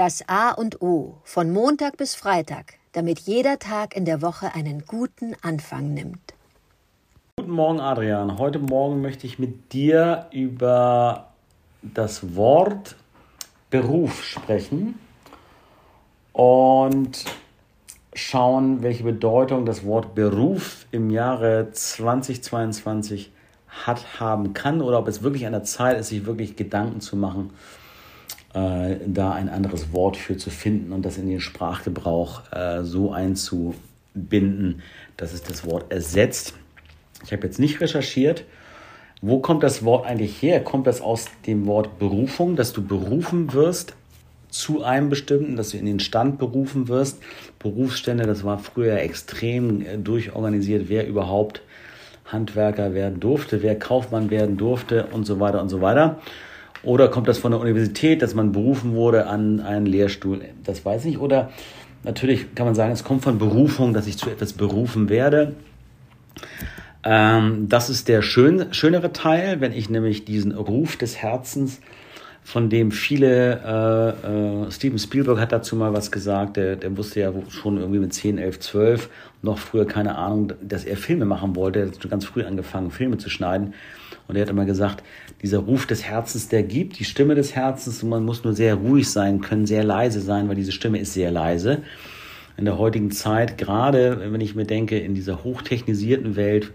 Das A und O von Montag bis Freitag, damit jeder Tag in der Woche einen guten Anfang nimmt. Guten Morgen, Adrian. Heute Morgen möchte ich mit dir über das Wort Beruf sprechen und schauen, welche Bedeutung das Wort Beruf im Jahre 2022 hat, haben kann oder ob es wirklich an der Zeit ist, sich wirklich Gedanken zu machen, äh, da ein anderes Wort für zu finden und das in den Sprachgebrauch äh, so einzubinden, dass es das Wort ersetzt. Ich habe jetzt nicht recherchiert, wo kommt das Wort eigentlich her? Kommt das aus dem Wort Berufung, dass du berufen wirst zu einem bestimmten, dass du in den Stand berufen wirst? Berufsstände, das war früher extrem äh, durchorganisiert, wer überhaupt Handwerker werden durfte, wer Kaufmann werden durfte und so weiter und so weiter. Oder kommt das von der Universität, dass man berufen wurde an einen Lehrstuhl? Das weiß ich. Oder natürlich kann man sagen, es kommt von Berufung, dass ich zu etwas berufen werde. Ähm, das ist der schön, schönere Teil, wenn ich nämlich diesen Ruf des Herzens, von dem viele, äh, äh, Steven Spielberg hat dazu mal was gesagt, der, der wusste ja schon irgendwie mit 10, 11, 12, noch früher keine Ahnung, dass er Filme machen wollte. Er hat ganz früh angefangen, Filme zu schneiden. Und er hat immer gesagt, dieser Ruf des Herzens, der gibt, die Stimme des Herzens, man muss nur sehr ruhig sein können, sehr leise sein, weil diese Stimme ist sehr leise. In der heutigen Zeit, gerade wenn ich mir denke, in dieser hochtechnisierten Welt,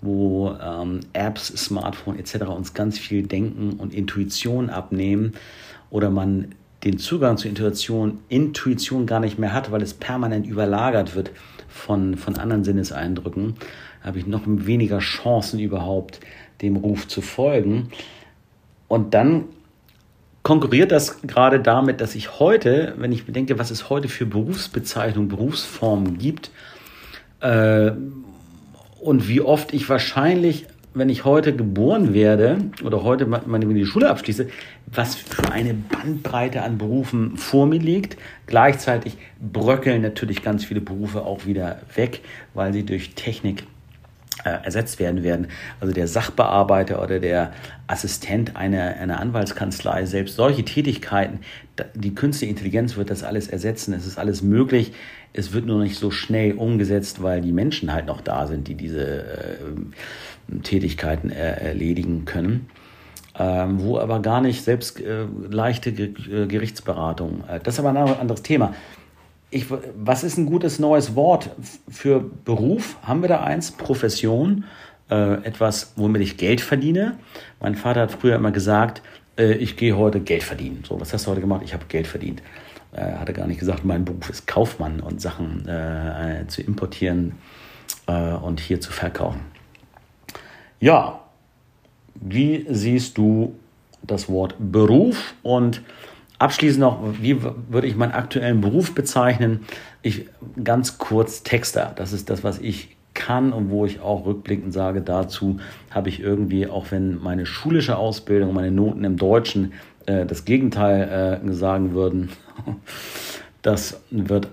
wo ähm, Apps, Smartphone etc. uns ganz viel Denken und Intuition abnehmen oder man den Zugang zur Intuition, Intuition gar nicht mehr hat, weil es permanent überlagert wird von, von anderen Sinneseindrücken, habe ich noch weniger Chancen überhaupt, dem Ruf zu folgen. Und dann konkurriert das gerade damit, dass ich heute, wenn ich bedenke, was es heute für Berufsbezeichnungen, Berufsformen gibt, äh, und wie oft ich wahrscheinlich, wenn ich heute geboren werde oder heute meine die Schule abschließe, was für eine Bandbreite an Berufen vor mir liegt. Gleichzeitig bröckeln natürlich ganz viele Berufe auch wieder weg, weil sie durch Technik äh, ersetzt werden werden. Also der Sachbearbeiter oder der Assistent einer, einer Anwaltskanzlei, selbst solche Tätigkeiten, die künstliche Intelligenz wird das alles ersetzen. Es ist alles möglich. Es wird nur nicht so schnell umgesetzt, weil die Menschen halt noch da sind, die diese äh, Tätigkeiten er erledigen können. Ähm, wo aber gar nicht selbst äh, leichte Ge Gerichtsberatung. Äh, das ist aber ein anderes Thema ich, was ist ein gutes neues Wort für Beruf? Haben wir da eins? Profession, äh, etwas, womit ich Geld verdiene. Mein Vater hat früher immer gesagt, äh, ich gehe heute Geld verdienen. So, was hast du heute gemacht? Ich habe Geld verdient. Äh, hatte gar nicht gesagt, mein Beruf ist Kaufmann und Sachen äh, zu importieren äh, und hier zu verkaufen. Ja, wie siehst du das Wort Beruf und Abschließend noch, wie würde ich meinen aktuellen Beruf bezeichnen? Ich ganz kurz Texter. Das ist das, was ich kann und wo ich auch rückblickend sage, dazu habe ich irgendwie, auch wenn meine schulische Ausbildung, meine Noten im Deutschen äh, das Gegenteil äh, sagen würden, das wird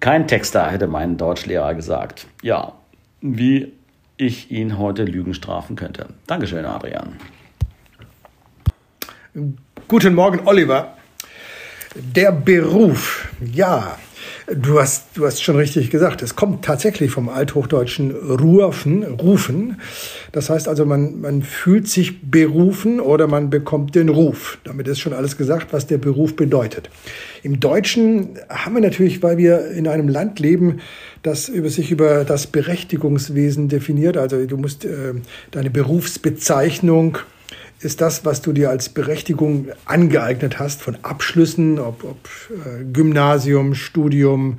kein Texter, hätte mein Deutschlehrer gesagt. Ja, wie ich ihn heute Lügen strafen könnte. Dankeschön, Adrian. Guten Morgen, Oliver. Der Beruf, ja, du hast, du hast schon richtig gesagt, es kommt tatsächlich vom althochdeutschen Rufen, rufen. Das heißt also, man, man fühlt sich berufen oder man bekommt den Ruf. Damit ist schon alles gesagt, was der Beruf bedeutet. Im Deutschen haben wir natürlich, weil wir in einem Land leben, das über sich über das Berechtigungswesen definiert. Also du musst äh, deine Berufsbezeichnung ist das, was du dir als Berechtigung angeeignet hast von Abschlüssen, ob, ob äh, Gymnasium, Studium,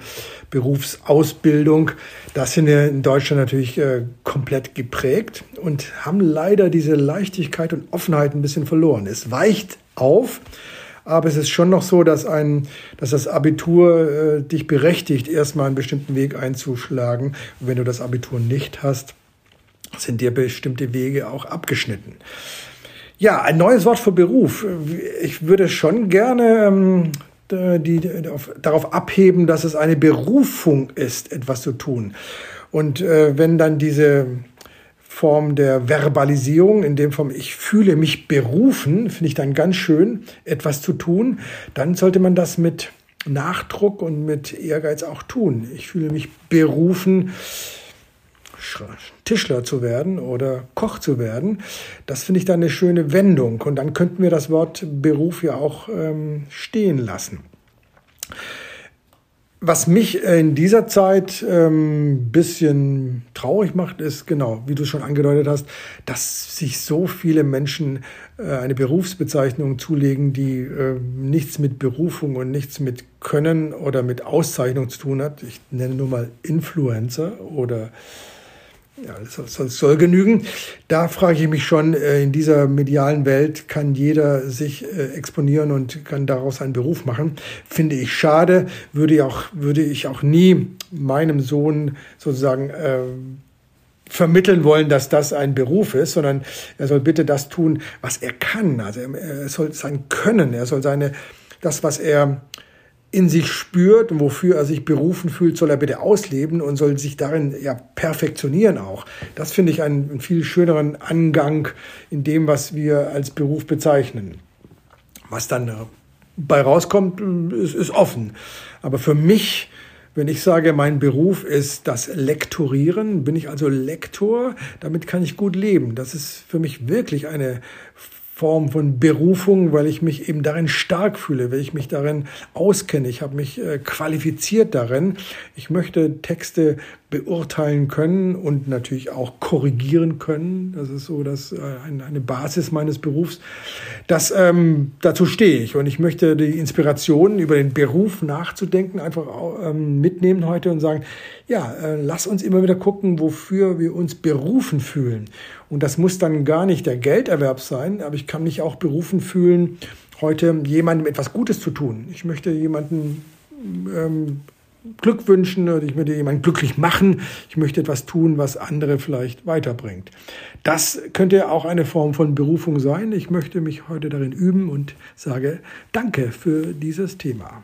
Berufsausbildung. Das sind ja in Deutschland natürlich äh, komplett geprägt und haben leider diese Leichtigkeit und Offenheit ein bisschen verloren. Es weicht auf, aber es ist schon noch so, dass ein, dass das Abitur äh, dich berechtigt, erstmal einen bestimmten Weg einzuschlagen. Wenn du das Abitur nicht hast, sind dir bestimmte Wege auch abgeschnitten. Ja, ein neues Wort für Beruf. Ich würde schon gerne ähm, die, auf, darauf abheben, dass es eine Berufung ist, etwas zu tun. Und äh, wenn dann diese Form der Verbalisierung, in dem Form ich fühle mich berufen, finde ich dann ganz schön, etwas zu tun, dann sollte man das mit Nachdruck und mit Ehrgeiz auch tun. Ich fühle mich berufen, Tischler zu werden oder Koch zu werden. Das finde ich dann eine schöne Wendung. Und dann könnten wir das Wort Beruf ja auch ähm, stehen lassen. Was mich in dieser Zeit ein ähm, bisschen traurig macht, ist genau, wie du schon angedeutet hast, dass sich so viele Menschen äh, eine Berufsbezeichnung zulegen, die äh, nichts mit Berufung und nichts mit Können oder mit Auszeichnung zu tun hat. Ich nenne nur mal Influencer oder ja, das soll, genügen. Da frage ich mich schon, äh, in dieser medialen Welt kann jeder sich äh, exponieren und kann daraus einen Beruf machen. Finde ich schade, würde ich auch, würde ich auch nie meinem Sohn sozusagen äh, vermitteln wollen, dass das ein Beruf ist, sondern er soll bitte das tun, was er kann. Also er soll sein Können, er soll seine, das, was er in sich spürt und wofür er sich berufen fühlt, soll er bitte ausleben und soll sich darin ja perfektionieren auch. Das finde ich einen, einen viel schöneren Angang in dem, was wir als Beruf bezeichnen. Was dann bei rauskommt, ist, ist offen. Aber für mich, wenn ich sage, mein Beruf ist das Lektorieren, bin ich also Lektor, damit kann ich gut leben. Das ist für mich wirklich eine Form von Berufung, weil ich mich eben darin stark fühle, weil ich mich darin auskenne. Ich habe mich äh, qualifiziert darin. Ich möchte Texte beurteilen können und natürlich auch korrigieren können. Das ist so das, äh, eine Basis meines Berufs. Das, ähm, dazu stehe ich und ich möchte die Inspiration über den Beruf nachzudenken einfach ähm, mitnehmen heute und sagen, ja, äh, lass uns immer wieder gucken, wofür wir uns berufen fühlen. Und das muss dann gar nicht der Gelderwerb sein, aber ich kann mich auch berufen fühlen, heute jemandem etwas Gutes zu tun. Ich möchte jemanden ähm, Glück wünschen oder ich möchte jemanden glücklich machen. Ich möchte etwas tun, was andere vielleicht weiterbringt. Das könnte auch eine Form von Berufung sein. Ich möchte mich heute darin üben und sage Danke für dieses Thema.